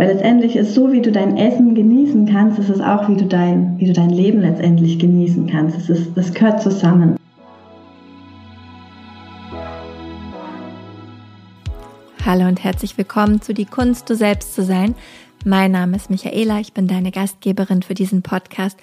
Weil letztendlich ist so, wie du dein Essen genießen kannst, ist es auch, wie du dein, wie du dein Leben letztendlich genießen kannst. Es ist, das gehört zusammen. Hallo und herzlich willkommen zu Die Kunst, du selbst zu sein. Mein Name ist Michaela, ich bin deine Gastgeberin für diesen Podcast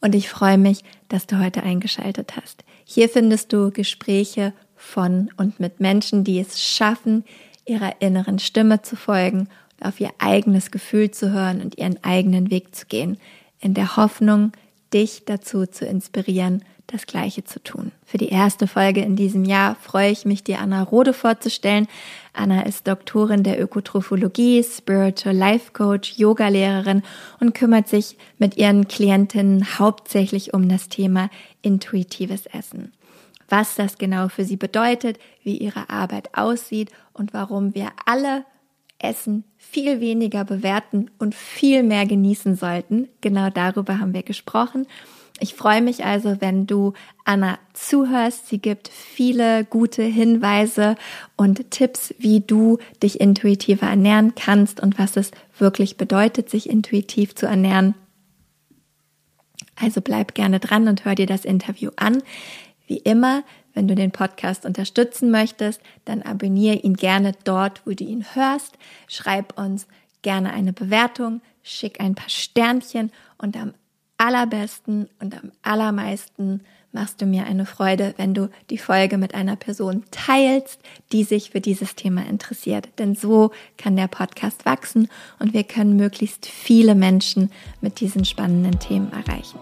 und ich freue mich, dass du heute eingeschaltet hast. Hier findest du Gespräche von und mit Menschen, die es schaffen, ihrer inneren Stimme zu folgen auf ihr eigenes Gefühl zu hören und ihren eigenen Weg zu gehen, in der Hoffnung, dich dazu zu inspirieren, das Gleiche zu tun. Für die erste Folge in diesem Jahr freue ich mich, dir Anna Rode vorzustellen. Anna ist Doktorin der Ökotrophologie, Spiritual Life Coach, Yogalehrerin und kümmert sich mit ihren Klientinnen hauptsächlich um das Thema intuitives Essen. Was das genau für sie bedeutet, wie ihre Arbeit aussieht und warum wir alle Essen viel weniger bewerten und viel mehr genießen sollten. Genau darüber haben wir gesprochen. Ich freue mich also, wenn du Anna zuhörst. Sie gibt viele gute Hinweise und Tipps, wie du dich intuitiver ernähren kannst und was es wirklich bedeutet, sich intuitiv zu ernähren. Also bleib gerne dran und hör dir das Interview an. Wie immer wenn du den Podcast unterstützen möchtest, dann abonniere ihn gerne dort, wo du ihn hörst. Schreib uns gerne eine Bewertung, schick ein paar Sternchen und am allerbesten und am allermeisten machst du mir eine Freude, wenn du die Folge mit einer Person teilst, die sich für dieses Thema interessiert. Denn so kann der Podcast wachsen und wir können möglichst viele Menschen mit diesen spannenden Themen erreichen.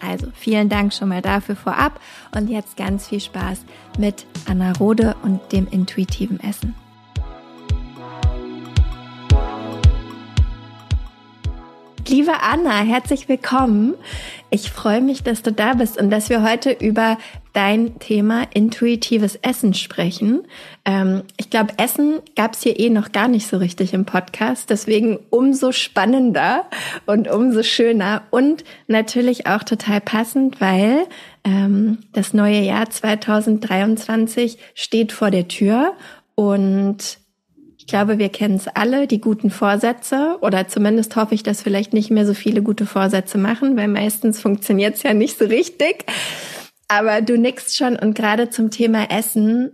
Also vielen Dank schon mal dafür vorab und jetzt ganz viel Spaß mit Anna Rode und dem intuitiven Essen. Liebe Anna, herzlich willkommen. Ich freue mich, dass du da bist und dass wir heute über dein Thema intuitives Essen sprechen. Ähm, ich glaube, Essen gab es hier eh noch gar nicht so richtig im Podcast, deswegen umso spannender und umso schöner und natürlich auch total passend, weil ähm, das neue Jahr 2023 steht vor der Tür und glaube, wir kennen es alle, die guten Vorsätze. Oder zumindest hoffe ich, dass vielleicht nicht mehr so viele gute Vorsätze machen, weil meistens funktioniert es ja nicht so richtig. Aber du nickst schon und gerade zum Thema Essen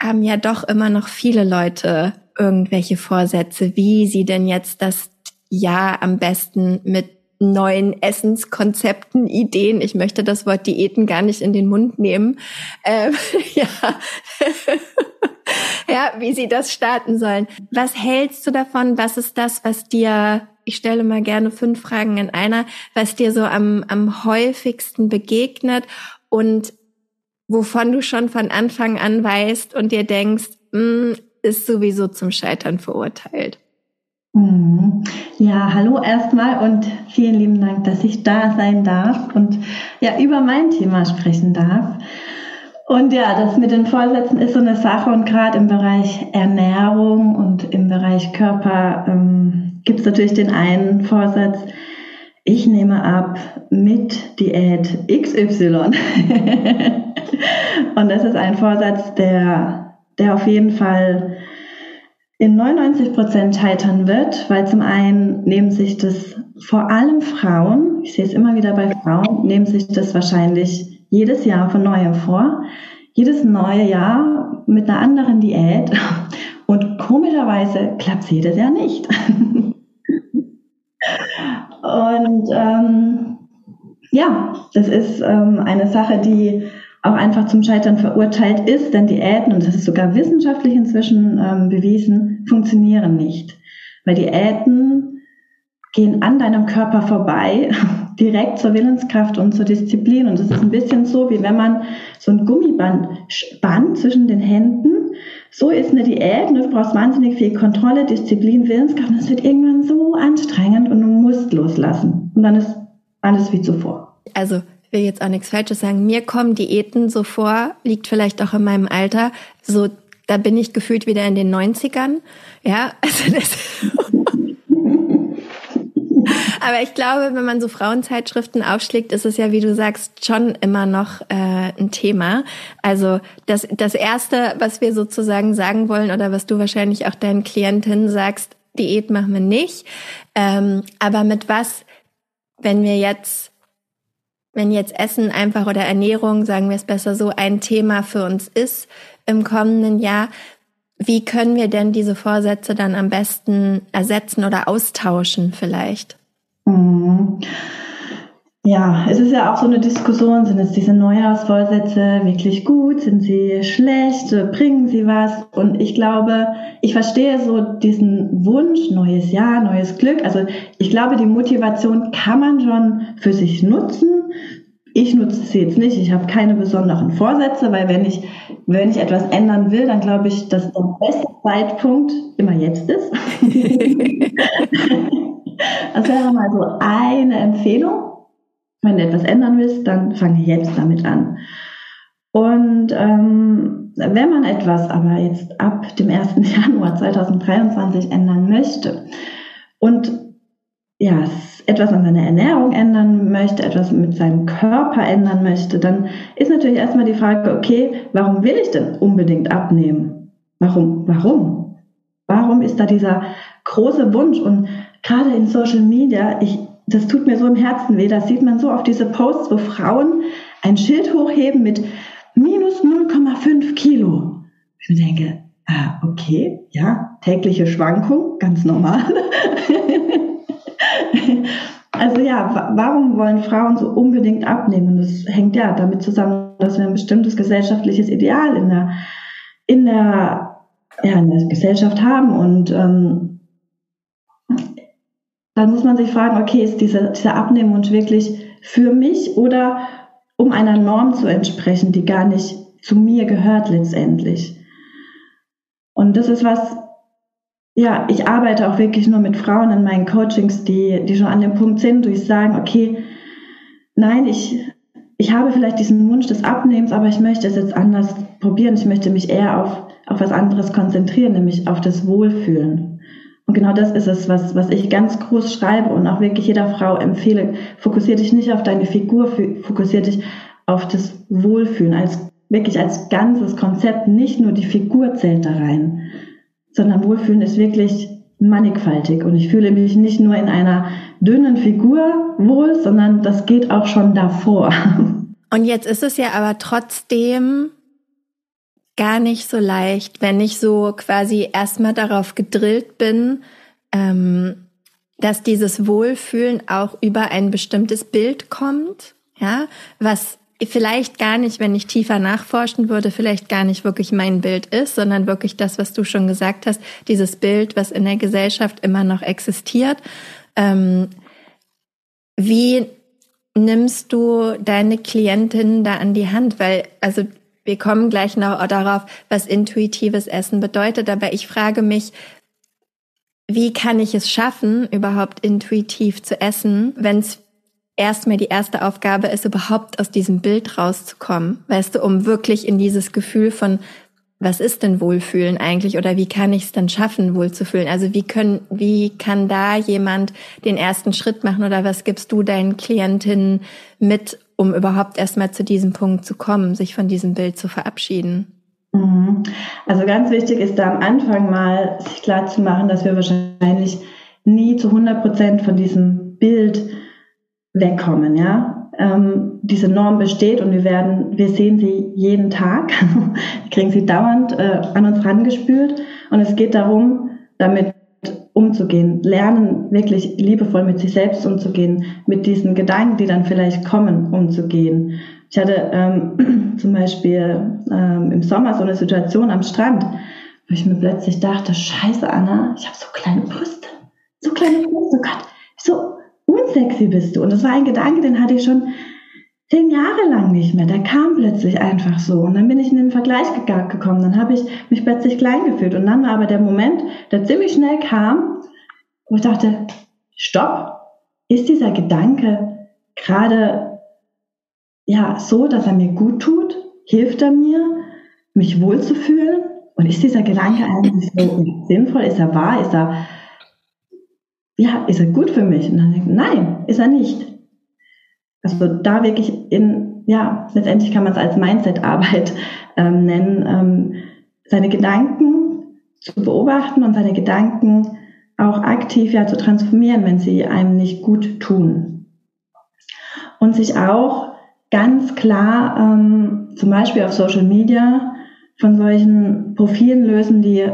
haben ja doch immer noch viele Leute irgendwelche Vorsätze, wie sie denn jetzt das Jahr am besten mit neuen Essenskonzepten, Ideen. Ich möchte das Wort Diäten gar nicht in den Mund nehmen. Ähm, ja. ja, wie sie das starten sollen. Was hältst du davon? Was ist das, was dir, ich stelle mal gerne fünf Fragen in einer, was dir so am, am häufigsten begegnet und wovon du schon von Anfang an weißt und dir denkst, mh, hm, ist sowieso zum Scheitern verurteilt? Mhm. Ja, hallo erstmal und vielen lieben Dank, dass ich da sein darf und ja über mein Thema sprechen darf. Und ja, das mit den Vorsätzen ist so eine Sache und gerade im Bereich Ernährung und im Bereich Körper ähm, gibt es natürlich den einen Vorsatz, ich nehme ab mit Diät XY. und das ist ein Vorsatz, der, der auf jeden Fall in 99 Prozent scheitern wird, weil zum einen nehmen sich das vor allem Frauen, ich sehe es immer wieder bei Frauen, nehmen sich das wahrscheinlich jedes Jahr von neuem vor. Jedes neue Jahr mit einer anderen Diät. Und komischerweise klappt es jedes Jahr nicht. Und ähm, ja, das ist ähm, eine Sache, die auch einfach zum Scheitern verurteilt ist, denn Diäten, und das ist sogar wissenschaftlich inzwischen ähm, bewiesen, funktionieren nicht. Weil Diäten gehen an deinem Körper vorbei direkt zur Willenskraft und zur Disziplin. Und das ist ein bisschen so, wie wenn man so ein Gummiband spannt zwischen den Händen. So ist eine Diät. Du brauchst wahnsinnig viel Kontrolle, Disziplin, Willenskraft. Und es wird irgendwann so anstrengend und du musst loslassen. Und dann ist alles wie zuvor. Also, will jetzt auch nichts Falsches sagen. Mir kommen Diäten so vor, liegt vielleicht auch in meinem Alter, so, da bin ich gefühlt wieder in den 90ern. Ja, also das, aber ich glaube, wenn man so Frauenzeitschriften aufschlägt, ist es ja, wie du sagst, schon immer noch äh, ein Thema. Also das, das Erste, was wir sozusagen sagen wollen oder was du wahrscheinlich auch deinen Klientinnen sagst, Diät machen wir nicht. Ähm, aber mit was, wenn wir jetzt, wenn jetzt Essen einfach oder Ernährung, sagen wir es besser so, ein Thema für uns ist im kommenden Jahr, wie können wir denn diese Vorsätze dann am besten ersetzen oder austauschen vielleicht? Mhm. Ja, es ist ja auch so eine Diskussion, sind jetzt diese Neujahrsvorsätze wirklich gut, sind sie schlecht, bringen sie was? Und ich glaube, ich verstehe so diesen Wunsch, neues Jahr, neues Glück. Also ich glaube, die Motivation kann man schon für sich nutzen. Ich nutze sie jetzt nicht, ich habe keine besonderen Vorsätze, weil wenn ich, wenn ich etwas ändern will, dann glaube ich, dass der beste Zeitpunkt immer jetzt ist. das wäre mal so eine Empfehlung. Wenn du etwas ändern willst, dann fange jetzt damit an. Und ähm, wenn man etwas aber jetzt ab dem 1. Januar 2023 ändern möchte und ja, etwas an seiner Ernährung ändern möchte, etwas mit seinem Körper ändern möchte, dann ist natürlich erstmal die Frage, okay, warum will ich denn unbedingt abnehmen? Warum? Warum? Warum ist da dieser große Wunsch? Und gerade in Social Media, ich das tut mir so im Herzen weh. Das sieht man so auf diese Posts, wo Frauen ein Schild hochheben mit minus 0,5 Kilo. Ich denke, ah, okay, ja, tägliche Schwankung, ganz normal. also ja, warum wollen Frauen so unbedingt abnehmen? Das hängt ja damit zusammen, dass wir ein bestimmtes gesellschaftliches Ideal in der, in der, ja, in der Gesellschaft haben und ähm, dann muss man sich fragen, okay, ist dieser, dieser Abnehmwunsch wirklich für mich oder um einer Norm zu entsprechen, die gar nicht zu mir gehört letztendlich. Und das ist was, ja, ich arbeite auch wirklich nur mit Frauen in meinen Coachings, die, die schon an dem Punkt sind, wo ich sagen, okay, nein, ich, ich habe vielleicht diesen Wunsch des Abnehmens, aber ich möchte es jetzt anders probieren. Ich möchte mich eher auf, auf was anderes konzentrieren, nämlich auf das Wohlfühlen. Und genau das ist es, was, was ich ganz groß schreibe und auch wirklich jeder Frau empfehle. Fokussier dich nicht auf deine Figur, fokussier dich auf das Wohlfühlen, als wirklich als ganzes Konzept. Nicht nur die Figur zählt da rein, sondern Wohlfühlen ist wirklich mannigfaltig. Und ich fühle mich nicht nur in einer dünnen Figur wohl, sondern das geht auch schon davor. Und jetzt ist es ja aber trotzdem gar nicht so leicht, wenn ich so quasi erstmal darauf gedrillt bin, ähm, dass dieses Wohlfühlen auch über ein bestimmtes Bild kommt, ja, was vielleicht gar nicht, wenn ich tiefer nachforschen würde, vielleicht gar nicht wirklich mein Bild ist, sondern wirklich das, was du schon gesagt hast, dieses Bild, was in der Gesellschaft immer noch existiert. Ähm, wie nimmst du deine Klientinnen da an die Hand? Weil, also wir kommen gleich noch darauf, was intuitives Essen bedeutet, aber ich frage mich, wie kann ich es schaffen, überhaupt intuitiv zu essen, wenn es erstmal die erste Aufgabe ist, überhaupt aus diesem Bild rauszukommen, weißt du, um wirklich in dieses Gefühl von was ist denn Wohlfühlen eigentlich? Oder wie kann ich es denn schaffen, wohlzufühlen? Also wie können, wie kann da jemand den ersten Schritt machen? Oder was gibst du deinen Klientinnen mit, um überhaupt erstmal zu diesem Punkt zu kommen, sich von diesem Bild zu verabschieden? Mhm. Also ganz wichtig ist da am Anfang mal sich klar zu machen, dass wir wahrscheinlich nie zu 100 Prozent von diesem Bild wegkommen, ja. Ähm, diese Norm besteht und wir werden, wir sehen sie jeden Tag, kriegen sie dauernd äh, an uns rangespült und es geht darum, damit umzugehen, lernen, wirklich liebevoll mit sich selbst umzugehen, mit diesen Gedanken, die dann vielleicht kommen, umzugehen. Ich hatte ähm, zum Beispiel ähm, im Sommer so eine Situation am Strand, wo ich mir plötzlich dachte, scheiße Anna, ich habe so kleine Brüste, so kleine Brüste, oh Gott, so unsexy bist du. Und das war ein Gedanke, den hatte ich schon zehn Jahre lang nicht mehr. Der kam plötzlich einfach so. Und dann bin ich in den Vergleich gekommen. Dann habe ich mich plötzlich klein gefühlt. Und dann war aber der Moment, der ziemlich schnell kam, wo ich dachte, stopp, ist dieser Gedanke gerade ja so, dass er mir gut tut? Hilft er mir, mich wohlzufühlen? Und ist dieser Gedanke eigentlich so sinnvoll? Ist er wahr? Ist er, ja, ist er gut für mich? Und dann denke ich, nein, ist er nicht. Also da wirklich in, ja, letztendlich kann man es als Mindset-Arbeit ähm, nennen, ähm, seine Gedanken zu beobachten und seine Gedanken auch aktiv ja zu transformieren, wenn sie einem nicht gut tun. Und sich auch ganz klar ähm, zum Beispiel auf Social Media von solchen Profilen lösen, die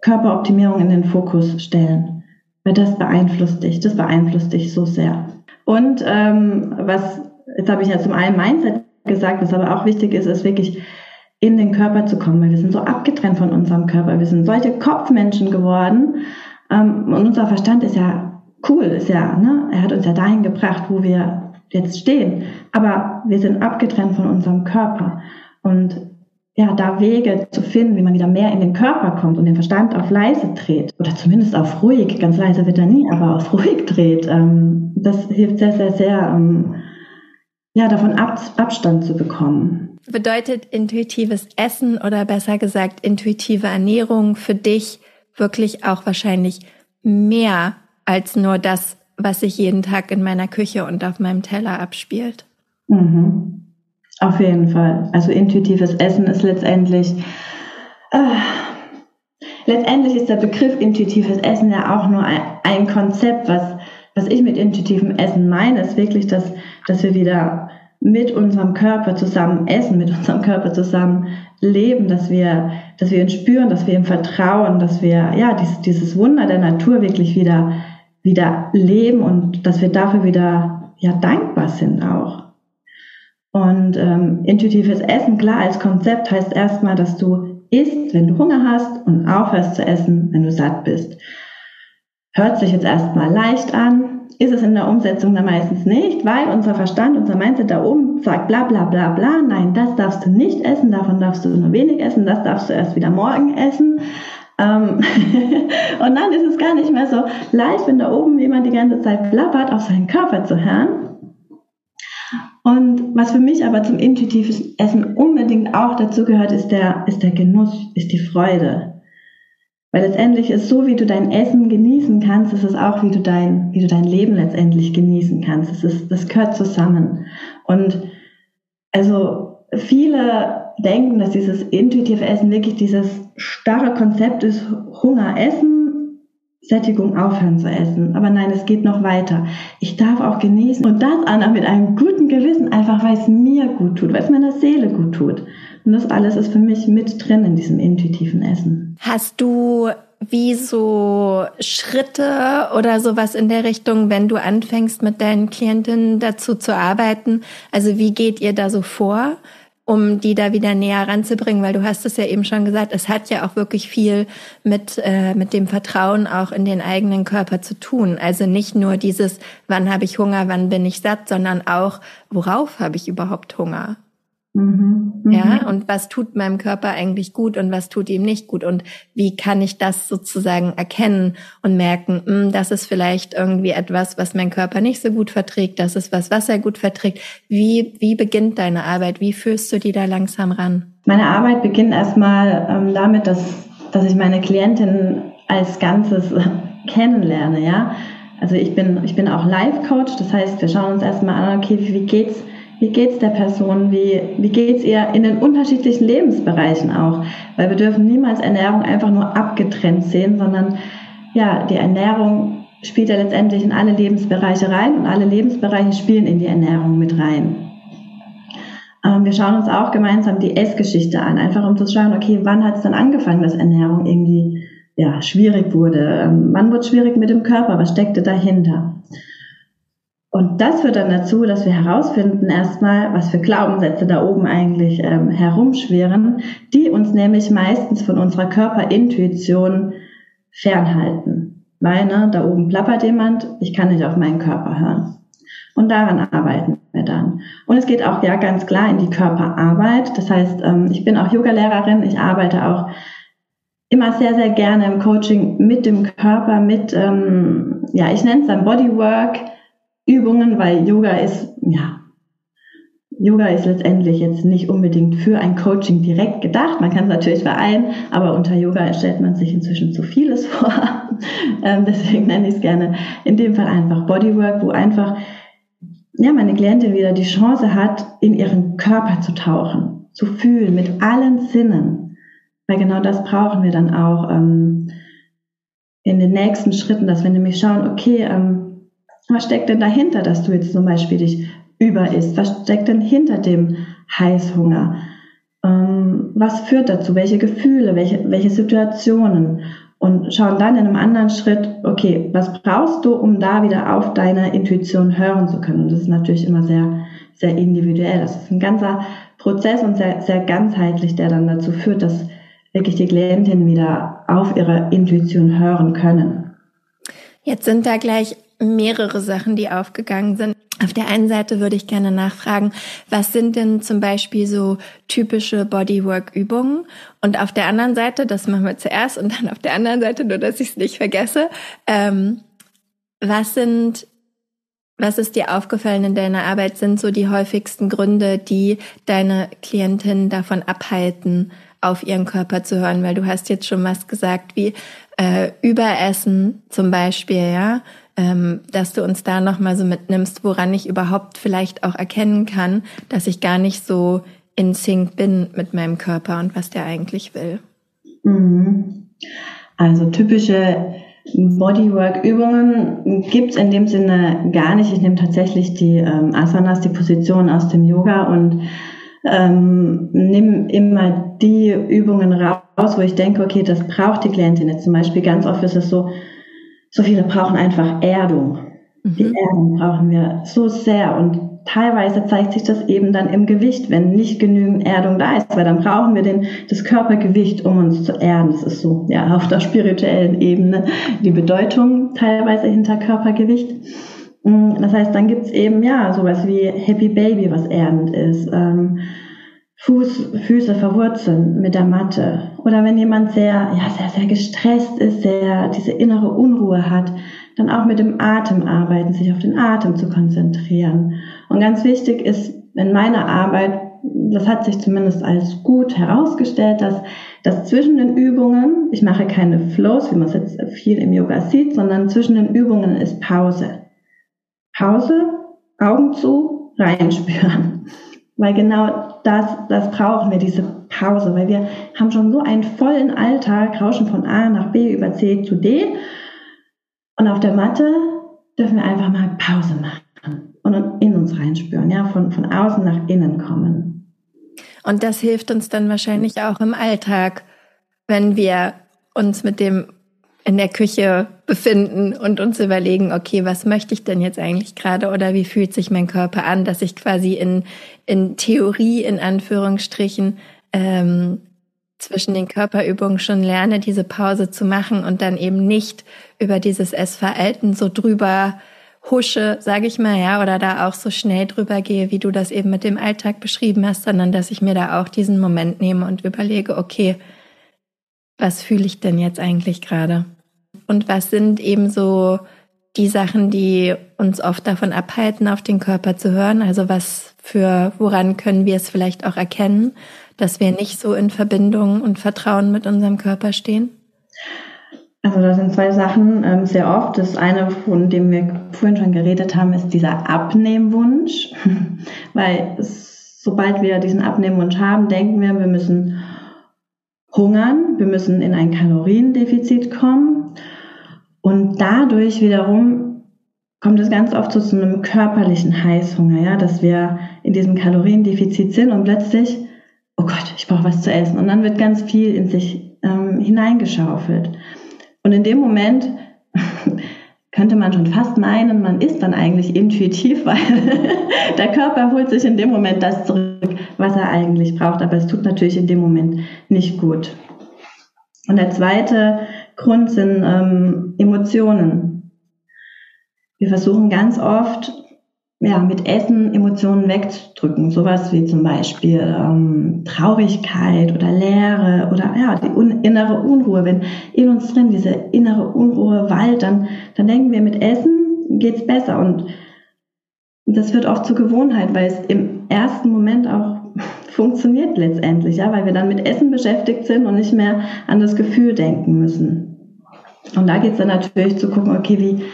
Körperoptimierung in den Fokus stellen. Weil das beeinflusst dich, das beeinflusst dich so sehr. Und ähm, was, jetzt habe ich ja zum einen Mindset gesagt, was aber auch wichtig ist, ist wirklich in den Körper zu kommen, weil wir sind so abgetrennt von unserem Körper. Wir sind solche Kopfmenschen geworden. Ähm, und unser Verstand ist ja cool, ist ja, ne? Er hat uns ja dahin gebracht, wo wir jetzt stehen. Aber wir sind abgetrennt von unserem Körper. Und ja, da Wege zu finden, wie man wieder mehr in den Körper kommt und den Verstand auf leise dreht oder zumindest auf ruhig, ganz leise wird er nie, aber auf ruhig dreht, ähm, das hilft sehr, sehr, sehr, ähm, ja, davon ab, Abstand zu bekommen. Bedeutet intuitives Essen oder besser gesagt intuitive Ernährung für dich wirklich auch wahrscheinlich mehr als nur das, was sich jeden Tag in meiner Küche und auf meinem Teller abspielt? Mhm. Auf jeden Fall. Also intuitives Essen ist letztendlich, äh, letztendlich ist der Begriff intuitives Essen ja auch nur ein, ein Konzept, was, was ich mit intuitivem Essen meine, ist wirklich, dass, dass wir wieder mit unserem Körper zusammen essen, mit unserem Körper zusammen leben, dass wir, dass wir ihn spüren, dass wir ihm vertrauen, dass wir, ja, dieses, dieses Wunder der Natur wirklich wieder, wieder leben und dass wir dafür wieder, ja, dankbar sind auch. Und ähm, intuitives Essen, klar, als Konzept heißt erstmal, dass du isst, wenn du Hunger hast und aufhörst zu essen, wenn du satt bist. Hört sich jetzt erstmal leicht an, ist es in der Umsetzung dann meistens nicht, weil unser Verstand, unser Mindset da oben sagt bla bla bla bla, nein, das darfst du nicht essen, davon darfst du nur wenig essen, das darfst du erst wieder morgen essen. Ähm und dann ist es gar nicht mehr so leicht, wenn da oben jemand die ganze Zeit blabbert, auf seinen Körper zu hören und was für mich aber zum intuitiven Essen unbedingt auch dazu gehört, ist der, ist der Genuss, ist die Freude. Weil letztendlich ist so, wie du dein Essen genießen kannst, ist es auch, wie du dein, wie du dein Leben letztendlich genießen kannst. Es ist, das gehört zusammen. Und also viele denken, dass dieses intuitive Essen wirklich dieses starre Konzept ist, Hunger essen Sättigung aufhören zu essen. Aber nein, es geht noch weiter. Ich darf auch genießen und das Anna mit einem guten Gewissen, einfach weil es mir gut tut, weil es meiner Seele gut tut. Und das alles ist für mich mit drin in diesem intuitiven Essen. Hast du wie so Schritte oder sowas in der Richtung, wenn du anfängst mit deinen Klientinnen dazu zu arbeiten? Also wie geht ihr da so vor? Um die da wieder näher ranzubringen, weil du hast es ja eben schon gesagt, es hat ja auch wirklich viel mit, äh, mit dem Vertrauen auch in den eigenen Körper zu tun. Also nicht nur dieses, wann habe ich Hunger, wann bin ich satt, sondern auch, worauf habe ich überhaupt Hunger? Mhm, ja, mhm. und was tut meinem Körper eigentlich gut und was tut ihm nicht gut und wie kann ich das sozusagen erkennen und merken, mh, hm, das ist vielleicht irgendwie etwas, was mein Körper nicht so gut verträgt, das ist was, was er gut verträgt. Wie, wie beginnt deine Arbeit? Wie führst du die da langsam ran? Meine Arbeit beginnt erstmal ähm, damit, dass, dass ich meine Klientin als Ganzes kennenlerne, ja. Also ich bin, ich bin auch Life-Coach, das heißt, wir schauen uns erstmal an, okay, wie geht's wie geht's der Person? Wie, wie geht's ihr in den unterschiedlichen Lebensbereichen auch? Weil wir dürfen niemals Ernährung einfach nur abgetrennt sehen, sondern ja, die Ernährung spielt ja letztendlich in alle Lebensbereiche rein und alle Lebensbereiche spielen in die Ernährung mit rein. Ähm, wir schauen uns auch gemeinsam die Essgeschichte an, einfach um zu schauen, okay, wann hat es dann angefangen, dass Ernährung irgendwie ja, schwierig wurde? Ähm, wann wurde es schwierig mit dem Körper? Was steckte dahinter? Und das führt dann dazu, dass wir herausfinden erstmal, was für Glaubenssätze da oben eigentlich ähm, herumschwirren, die uns nämlich meistens von unserer Körperintuition fernhalten. Weil ne, da oben plappert jemand, ich kann nicht auf meinen Körper hören. Und daran arbeiten wir dann. Und es geht auch ja ganz klar in die Körperarbeit. Das heißt, ähm, ich bin auch Yogalehrerin, ich arbeite auch immer sehr, sehr gerne im Coaching mit dem Körper, mit, ähm, ja, ich nenne es dann Bodywork, Übungen, weil Yoga ist, ja, Yoga ist letztendlich jetzt nicht unbedingt für ein Coaching direkt gedacht. Man kann es natürlich vereinen, aber unter Yoga stellt man sich inzwischen zu vieles vor. ähm, deswegen nenne ich es gerne in dem Fall einfach Bodywork, wo einfach ja, meine Klientin wieder die Chance hat, in ihren Körper zu tauchen, zu fühlen mit allen Sinnen. Weil genau das brauchen wir dann auch. Ähm, in den nächsten Schritten, dass wir nämlich schauen, okay, ähm, was steckt denn dahinter, dass du jetzt zum Beispiel dich über isst? Was steckt denn hinter dem Heißhunger? Ähm, was führt dazu? Welche Gefühle? Welche, welche Situationen? Und schauen dann in einem anderen Schritt, okay, was brauchst du, um da wieder auf deine Intuition hören zu können? Und das ist natürlich immer sehr, sehr individuell. Das ist ein ganzer Prozess und sehr, sehr ganzheitlich, der dann dazu führt, dass wirklich die Klientinnen wieder auf ihre Intuition hören können. Jetzt sind da gleich mehrere Sachen, die aufgegangen sind. Auf der einen Seite würde ich gerne nachfragen, was sind denn zum Beispiel so typische Bodywork-Übungen? Und auf der anderen Seite, das machen wir zuerst und dann auf der anderen Seite, nur dass ich es nicht vergesse, ähm, was sind, was ist dir aufgefallen in deiner Arbeit, sind so die häufigsten Gründe, die deine Klientinnen davon abhalten, auf ihren Körper zu hören? Weil du hast jetzt schon was gesagt, wie äh, Überessen zum Beispiel, ja, dass du uns da nochmal so mitnimmst, woran ich überhaupt vielleicht auch erkennen kann, dass ich gar nicht so in Sync bin mit meinem Körper und was der eigentlich will. Mhm. Also typische Bodywork-Übungen gibt es in dem Sinne gar nicht. Ich nehme tatsächlich die ähm, Asanas, die Position aus dem Yoga und ähm, nimm immer die Übungen raus, wo ich denke, okay, das braucht die Klientin jetzt zum Beispiel. Ganz oft ist es so, so viele brauchen einfach Erdung. Mhm. Die Erdung brauchen wir so sehr und teilweise zeigt sich das eben dann im Gewicht, wenn nicht genügend Erdung da ist, weil dann brauchen wir den, das Körpergewicht, um uns zu erden. Das ist so, ja, auf der spirituellen Ebene die Bedeutung teilweise hinter Körpergewicht. Mm, das heißt, dann gibt's eben ja sowas wie Happy Baby, was erdend ist. Ähm, Fuß, Füße verwurzeln mit der Matte. Oder wenn jemand sehr, ja, sehr, sehr gestresst ist, sehr diese innere Unruhe hat, dann auch mit dem Atem arbeiten, sich auf den Atem zu konzentrieren. Und ganz wichtig ist in meiner Arbeit, das hat sich zumindest als gut herausgestellt, dass, dass zwischen den Übungen, ich mache keine Flows, wie man es jetzt viel im Yoga sieht, sondern zwischen den Übungen ist Pause. Pause, Augen zu, reinspüren. Weil genau das, das brauchen wir, diese Pause, weil wir haben schon so einen vollen Alltag, rauschen von A nach B über C zu D. Und auf der Matte dürfen wir einfach mal Pause machen und in uns reinspüren, ja, von, von außen nach innen kommen. Und das hilft uns dann wahrscheinlich auch im Alltag, wenn wir uns mit dem in der Küche befinden und uns überlegen, okay, was möchte ich denn jetzt eigentlich gerade oder wie fühlt sich mein Körper an, dass ich quasi in, in Theorie, in Anführungsstrichen, ähm, zwischen den Körperübungen schon lerne, diese Pause zu machen und dann eben nicht über dieses Essverhalten so drüber husche, sage ich mal, ja, oder da auch so schnell drüber gehe, wie du das eben mit dem Alltag beschrieben hast, sondern dass ich mir da auch diesen Moment nehme und überlege, okay, was fühle ich denn jetzt eigentlich gerade? Und was sind eben so die Sachen, die uns oft davon abhalten, auf den Körper zu hören? Also was für, woran können wir es vielleicht auch erkennen, dass wir nicht so in Verbindung und Vertrauen mit unserem Körper stehen? Also das sind zwei Sachen ähm, sehr oft. Das eine, von dem wir vorhin schon geredet haben, ist dieser Abnehmwunsch. Weil es, sobald wir diesen Abnehmwunsch haben, denken wir, wir müssen hungern, wir müssen in ein Kaloriendefizit kommen und dadurch wiederum kommt es ganz oft so zu einem körperlichen Heißhunger, ja, dass wir in diesem Kaloriendefizit sind und plötzlich, oh Gott, ich brauche was zu essen. Und dann wird ganz viel in sich ähm, hineingeschaufelt. Und in dem Moment könnte man schon fast meinen, man ist dann eigentlich intuitiv, weil der Körper holt sich in dem Moment das zurück, was er eigentlich braucht. Aber es tut natürlich in dem Moment nicht gut. Und der zweite Grund sind ähm, Emotionen. Wir versuchen ganz oft, ja, mit Essen Emotionen wegzudrücken. Sowas wie zum Beispiel ähm, Traurigkeit oder Leere oder ja, die un innere Unruhe. Wenn in uns drin diese innere Unruhe wallt, dann, dann denken wir, mit Essen geht's besser. Und das wird oft zur Gewohnheit, weil es im ersten Moment auch funktioniert letztendlich, ja, weil wir dann mit Essen beschäftigt sind und nicht mehr an das Gefühl denken müssen. Und da geht es dann natürlich zu gucken, okay, wie,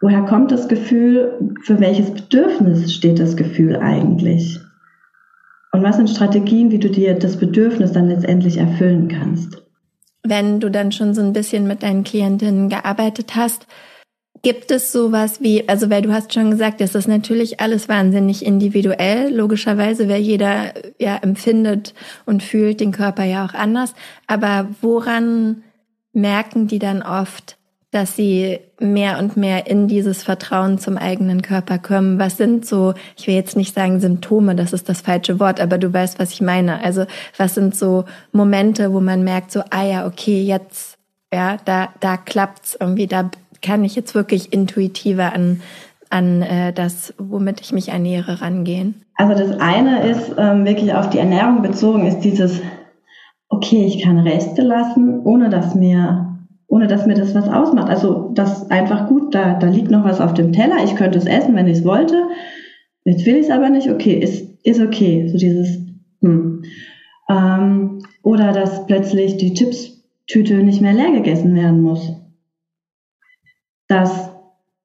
woher kommt das Gefühl, für welches Bedürfnis steht das Gefühl eigentlich? Und was sind Strategien, wie du dir das Bedürfnis dann letztendlich erfüllen kannst? wenn du dann schon so ein bisschen mit deinen Klientinnen gearbeitet hast, Gibt es sowas wie, also weil du hast schon gesagt, das ist natürlich alles wahnsinnig individuell, logischerweise, wer jeder ja empfindet und fühlt den Körper ja auch anders. Aber woran merken die dann oft, dass sie mehr und mehr in dieses Vertrauen zum eigenen Körper kommen? Was sind so, ich will jetzt nicht sagen Symptome, das ist das falsche Wort, aber du weißt, was ich meine. Also was sind so Momente, wo man merkt, so, ah ja, okay, jetzt, ja, da, da klappt's irgendwie, da kann ich jetzt wirklich intuitiver an, an äh, das, womit ich mich ernähre, rangehen? Also das eine ist ähm, wirklich auf die Ernährung bezogen, ist dieses, okay, ich kann Reste lassen, ohne dass mir, ohne dass mir das was ausmacht. Also das einfach gut, da, da liegt noch was auf dem Teller, ich könnte es essen, wenn ich es wollte. Jetzt will ich es aber nicht, okay, ist, ist okay. So dieses, hm. Ähm, oder dass plötzlich die Chipstüte nicht mehr leer gegessen werden muss dass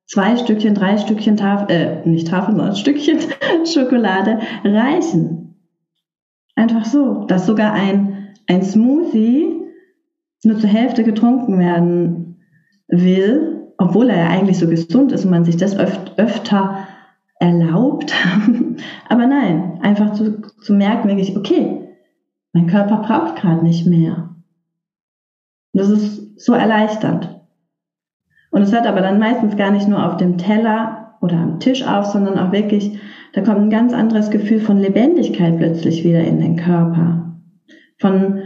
zwei Stückchen, drei Stückchen Tafel, äh, nicht Tafel, sondern Stückchen Schokolade reichen. Einfach so, dass sogar ein, ein Smoothie nur zur Hälfte getrunken werden will, obwohl er ja eigentlich so gesund ist und man sich das öf öfter erlaubt. Aber nein, einfach zu, zu merken, wirklich, okay, mein Körper braucht gerade nicht mehr. Das ist so erleichternd. Und es hört aber dann meistens gar nicht nur auf dem Teller oder am Tisch auf, sondern auch wirklich, da kommt ein ganz anderes Gefühl von Lebendigkeit plötzlich wieder in den Körper. Von,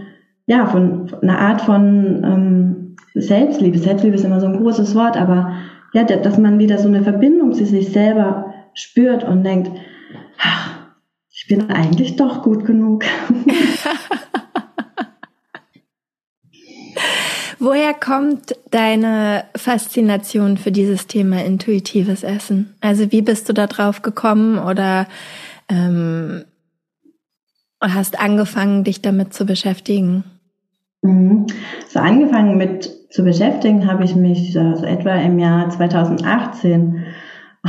ja, von, einer Art von ähm, Selbstliebe. Selbstliebe ist immer so ein großes Wort, aber ja, dass man wieder so eine Verbindung zu sich selber spürt und denkt, ach, ich bin eigentlich doch gut genug. Woher kommt deine Faszination für dieses Thema intuitives Essen? Also wie bist du da drauf gekommen oder ähm, hast angefangen, dich damit zu beschäftigen? Mhm. So angefangen mit zu beschäftigen habe ich mich so etwa im Jahr 2018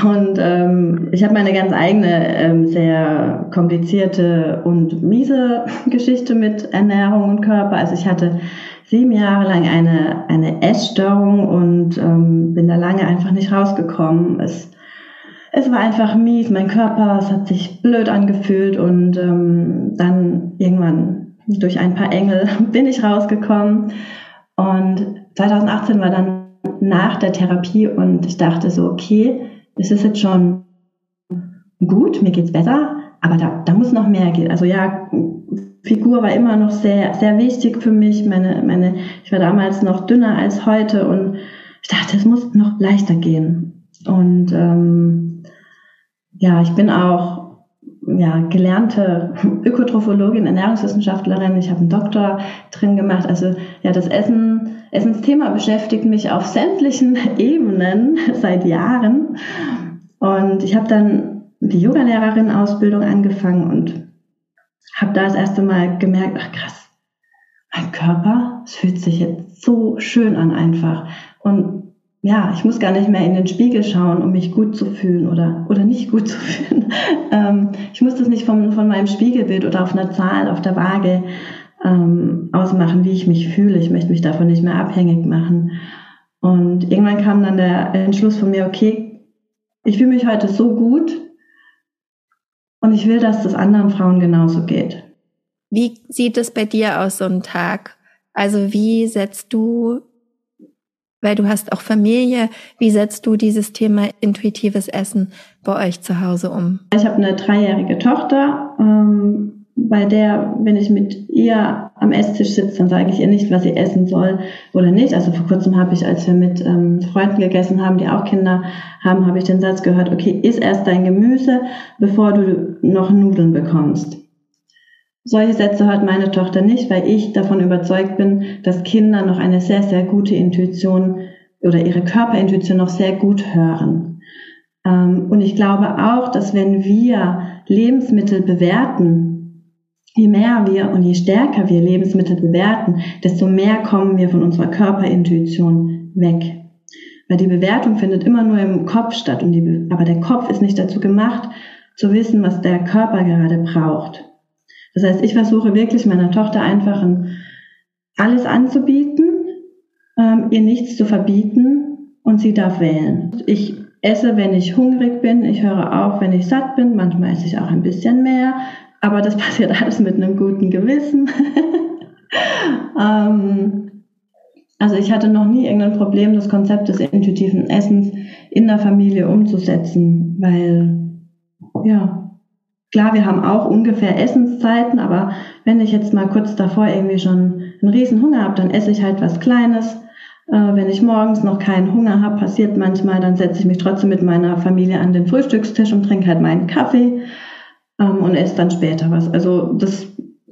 und ähm, ich habe meine ganz eigene, ähm, sehr komplizierte und miese Geschichte mit Ernährung und Körper. Also ich hatte sieben Jahre lang eine, eine Essstörung und ähm, bin da lange einfach nicht rausgekommen. Es, es war einfach mies, mein Körper, es hat sich blöd angefühlt und ähm, dann irgendwann durch ein paar Engel bin ich rausgekommen. Und 2018 war dann nach der Therapie und ich dachte so, okay, es ist jetzt schon gut, mir geht's besser, aber da, da muss noch mehr gehen. Also ja, Figur war immer noch sehr, sehr wichtig für mich. Meine, meine, ich war damals noch dünner als heute und ich dachte, es muss noch leichter gehen. Und ähm, ja, ich bin auch ja, gelernte Ökotrophologin, Ernährungswissenschaftlerin. Ich habe einen Doktor drin gemacht. Also ja, das Essen, Essensthema beschäftigt mich auf sämtlichen Ebenen seit Jahren. Und ich habe dann die Yogalehrerin-Ausbildung angefangen und habe da das erste Mal gemerkt, ach krass, mein Körper, es fühlt sich jetzt so schön an einfach. Und ja, ich muss gar nicht mehr in den Spiegel schauen, um mich gut zu fühlen oder, oder nicht gut zu fühlen. ähm, ich muss das nicht von, von meinem Spiegelbild oder auf einer Zahl, auf der Waage ähm, ausmachen, wie ich mich fühle. Ich möchte mich davon nicht mehr abhängig machen. Und irgendwann kam dann der Entschluss von mir, okay, ich fühle mich heute so gut, und ich will, dass das anderen Frauen genauso geht. Wie sieht es bei dir aus, so ein Tag? Also wie setzt du, weil du hast auch Familie, wie setzt du dieses Thema intuitives Essen bei euch zu Hause um? Ich habe eine dreijährige Tochter. Ähm, bei der, wenn ich mit ihr am Esstisch sitze, dann sage ich ihr nicht, was sie essen soll oder nicht. Also vor kurzem habe ich, als wir mit ähm, Freunden gegessen haben, die auch Kinder haben, habe ich den Satz gehört, okay, iss erst dein Gemüse, bevor du noch Nudeln bekommst. Solche Sätze hört meine Tochter nicht, weil ich davon überzeugt bin, dass Kinder noch eine sehr, sehr gute Intuition oder ihre Körperintuition noch sehr gut hören. Ähm, und ich glaube auch, dass wenn wir Lebensmittel bewerten, je mehr wir und je stärker wir Lebensmittel bewerten, desto mehr kommen wir von unserer Körperintuition weg. Weil die Bewertung findet immer nur im Kopf statt, die, aber der Kopf ist nicht dazu gemacht, zu wissen, was der Körper gerade braucht. Das heißt, ich versuche wirklich meiner Tochter einfach ein, alles anzubieten, ähm, ihr nichts zu verbieten und sie darf wählen. Ich esse, wenn ich hungrig bin, ich höre auf, wenn ich satt bin, manchmal esse ich auch ein bisschen mehr, aber das passiert alles mit einem guten Gewissen. ähm, also ich hatte noch nie irgendein Problem, das Konzept des intuitiven Essens in der Familie umzusetzen, weil ja, klar, wir haben auch ungefähr Essenszeiten, aber wenn ich jetzt mal kurz davor irgendwie schon einen riesen Hunger habe, dann esse ich halt was Kleines. Äh, wenn ich morgens noch keinen Hunger habe, passiert manchmal, dann setze ich mich trotzdem mit meiner Familie an den Frühstückstisch und trinke halt meinen Kaffee ähm, und esse dann später was. Also das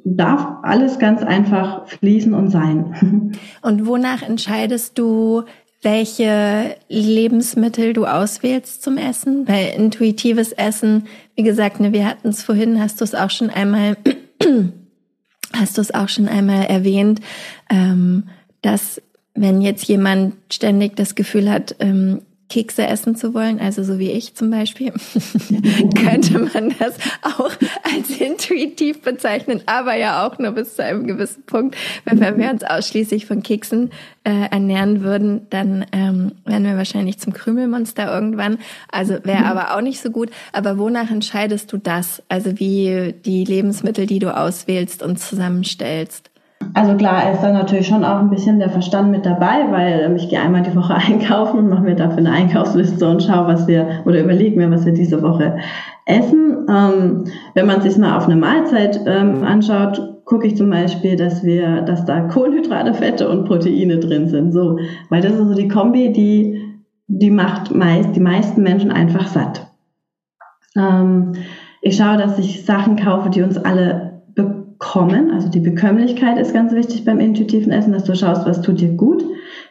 darf alles ganz einfach fließen und sein. Und wonach entscheidest du, welche Lebensmittel du auswählst zum Essen? Weil intuitives Essen, wie gesagt, ne, wir hatten es vorhin, hast du es auch schon einmal, hast du es auch schon einmal erwähnt, ähm, dass wenn jetzt jemand ständig das Gefühl hat, ähm, Kekse essen zu wollen, also so wie ich zum Beispiel, könnte man das auch als intuitiv bezeichnen, aber ja auch nur bis zu einem gewissen Punkt. Wenn wir uns ausschließlich von Keksen äh, ernähren würden, dann ähm, wären wir wahrscheinlich zum Krümelmonster irgendwann. Also wäre mhm. aber auch nicht so gut. Aber wonach entscheidest du das? Also wie die Lebensmittel, die du auswählst und zusammenstellst? Also klar, ist da natürlich schon auch ein bisschen der Verstand mit dabei, weil ähm, ich gehe einmal die Woche einkaufen und mache mir dafür eine Einkaufsliste und schaue, was wir, oder überlege mir, was wir diese Woche essen. Ähm, wenn man sich mal auf eine Mahlzeit ähm, anschaut, gucke ich zum Beispiel, dass wir, dass da Kohlenhydrate, Fette und Proteine drin sind. So, weil das ist so die Kombi, die, die macht meist, die meisten Menschen einfach satt. Ähm, ich schaue, dass ich Sachen kaufe, die uns alle bekommen. Also die Bekömmlichkeit ist ganz wichtig beim intuitiven Essen, dass du schaust, was tut dir gut.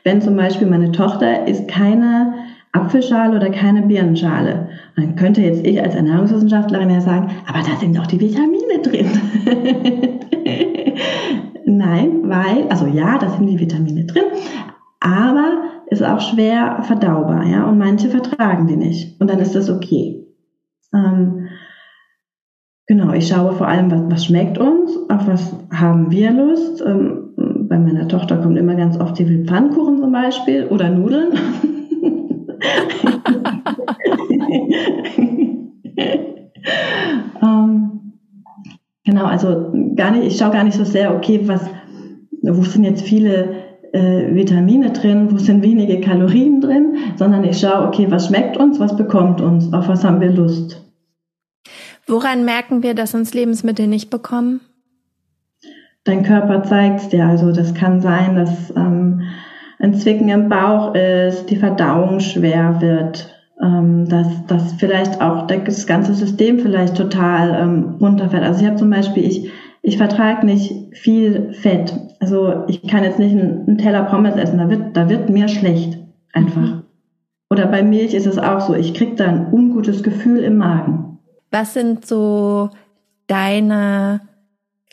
Wenn zum Beispiel meine Tochter isst keine Apfelschale oder keine Birnenschale, dann könnte jetzt ich als Ernährungswissenschaftlerin ja sagen, aber da sind doch die Vitamine drin. Nein, weil, also ja, da sind die Vitamine drin, aber ist auch schwer verdaubar, ja, und manche vertragen die nicht. Und dann ist das okay. Ähm, Genau, ich schaue vor allem, was, was schmeckt uns, auf was haben wir Lust. Ähm, bei meiner Tochter kommt immer ganz oft, sie will Pfannkuchen zum Beispiel oder Nudeln. ähm, genau, also gar nicht, ich schaue gar nicht so sehr, okay, was, wo sind jetzt viele äh, Vitamine drin, wo sind wenige Kalorien drin, sondern ich schaue, okay, was schmeckt uns, was bekommt uns, auf was haben wir Lust. Woran merken wir, dass uns Lebensmittel nicht bekommen? Dein Körper zeigt dir. Also das kann sein, dass ähm, ein Zwicken im Bauch ist, die Verdauung schwer wird, ähm, dass, dass vielleicht auch das ganze System vielleicht total ähm, runterfällt. Also ich habe zum Beispiel, ich, ich vertrage nicht viel Fett. Also ich kann jetzt nicht einen, einen Teller Pommes essen, da wird, da wird mir schlecht einfach. Mhm. Oder bei Milch ist es auch so, ich kriege da ein ungutes Gefühl im Magen. Was sind so deine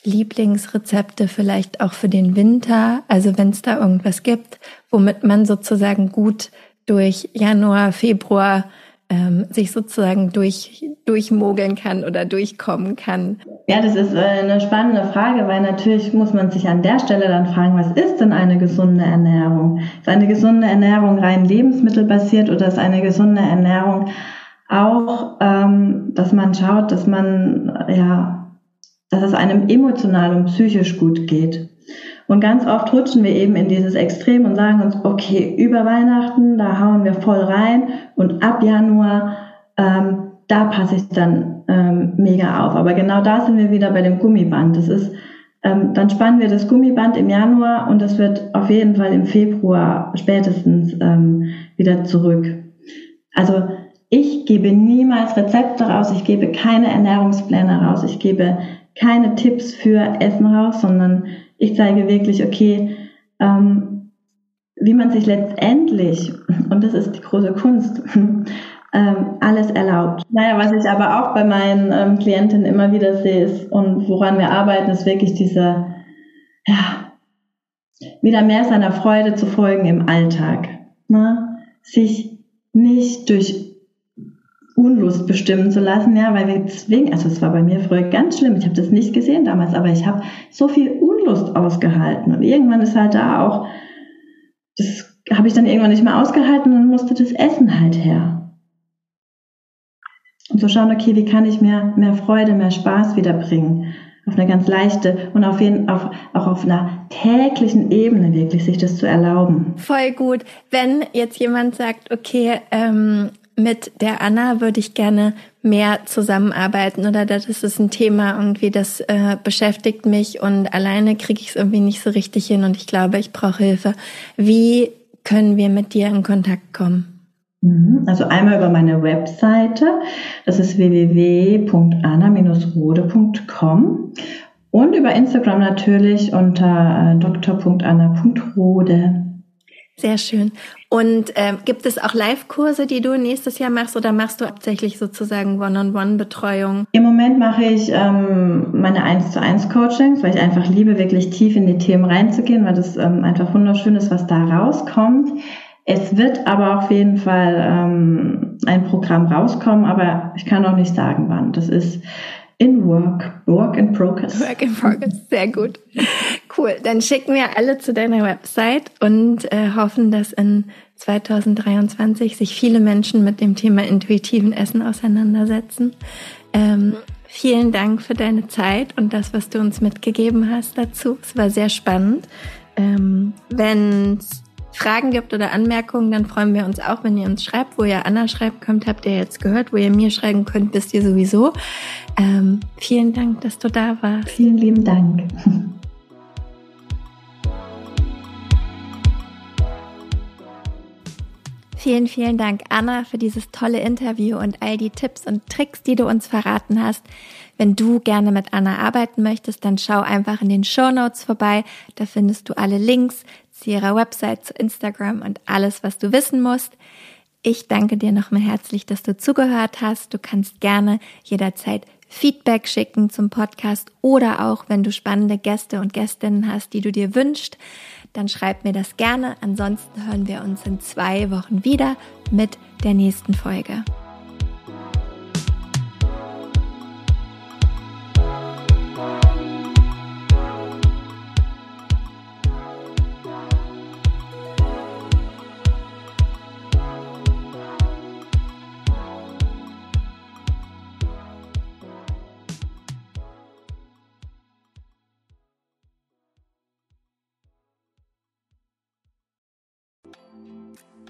Lieblingsrezepte vielleicht auch für den Winter? Also wenn es da irgendwas gibt, womit man sozusagen gut durch Januar, Februar ähm, sich sozusagen durch, durchmogeln kann oder durchkommen kann? Ja, das ist äh, eine spannende Frage, weil natürlich muss man sich an der Stelle dann fragen, was ist denn eine gesunde Ernährung? Ist eine gesunde Ernährung rein lebensmittelbasiert oder ist eine gesunde Ernährung auch, ähm, dass man schaut, dass man, ja, dass es einem emotional und psychisch gut geht. Und ganz oft rutschen wir eben in dieses Extrem und sagen uns, okay, über Weihnachten, da hauen wir voll rein und ab Januar, ähm, da passe ich dann ähm, mega auf. Aber genau da sind wir wieder bei dem Gummiband. Das ist, ähm, dann spannen wir das Gummiband im Januar und das wird auf jeden Fall im Februar spätestens ähm, wieder zurück. Also ich gebe niemals Rezepte raus, ich gebe keine Ernährungspläne raus, ich gebe keine Tipps für Essen raus, sondern ich zeige wirklich, okay, ähm, wie man sich letztendlich, und das ist die große Kunst, ähm, alles erlaubt. Naja, was ich aber auch bei meinen ähm, Klientinnen immer wieder sehe ist und woran wir arbeiten, ist wirklich diese, ja, wieder mehr seiner Freude zu folgen im Alltag. Ne? Sich nicht durch Unlust bestimmen zu lassen, ja, weil wir zwingen, also es war bei mir früher ganz schlimm, ich habe das nicht gesehen damals, aber ich habe so viel Unlust ausgehalten und irgendwann ist halt da auch, das habe ich dann irgendwann nicht mehr ausgehalten und musste das Essen halt her. Und so schauen, okay, wie kann ich mehr, mehr Freude, mehr Spaß wiederbringen? Auf eine ganz leichte und auf jeden, auf, auch auf einer täglichen Ebene wirklich sich das zu erlauben. Voll gut. Wenn jetzt jemand sagt, okay, ähm, mit der Anna würde ich gerne mehr zusammenarbeiten oder das ist ein Thema irgendwie, das äh, beschäftigt mich und alleine kriege ich es irgendwie nicht so richtig hin und ich glaube, ich brauche Hilfe. Wie können wir mit dir in Kontakt kommen? Mhm. Also einmal über meine Webseite, das ist www.anna-rode.com und über Instagram natürlich unter äh, dr.anna.rode. Sehr schön. Und ähm, gibt es auch Live-Kurse, die du nächstes Jahr machst oder machst du hauptsächlich sozusagen One-on-One-Betreuung? Im Moment mache ich ähm, meine 1 zu 1 Coachings, weil ich einfach liebe, wirklich tief in die Themen reinzugehen, weil das ähm, einfach wunderschön ist, was da rauskommt. Es wird aber auf jeden Fall ähm, ein Programm rauskommen, aber ich kann noch nicht sagen, wann. Das ist in Work, Work in Progress. Work in Progress, sehr gut. Cool, dann schicken wir alle zu deiner Website und äh, hoffen, dass in 2023 sich viele Menschen mit dem Thema intuitiven Essen auseinandersetzen. Ähm, vielen Dank für deine Zeit und das, was du uns mitgegeben hast dazu. Es war sehr spannend. Ähm, Wenn Fragen gibt oder Anmerkungen, dann freuen wir uns auch, wenn ihr uns schreibt. Wo ihr Anna schreiben könnt, habt ihr jetzt gehört. Wo ihr mir schreiben könnt, wisst ihr sowieso. Ähm, vielen Dank, dass du da warst. Vielen lieben Dank. Vielen, vielen Dank, Anna, für dieses tolle Interview und all die Tipps und Tricks, die du uns verraten hast. Wenn du gerne mit Anna arbeiten möchtest, dann schau einfach in den Show Notes vorbei. Da findest du alle Links zu ihrer Website, zu Instagram und alles, was du wissen musst. Ich danke dir nochmal herzlich, dass du zugehört hast. Du kannst gerne jederzeit Feedback schicken zum Podcast oder auch, wenn du spannende Gäste und Gästinnen hast, die du dir wünschst, dann schreib mir das gerne. Ansonsten hören wir uns in zwei Wochen wieder mit der nächsten Folge.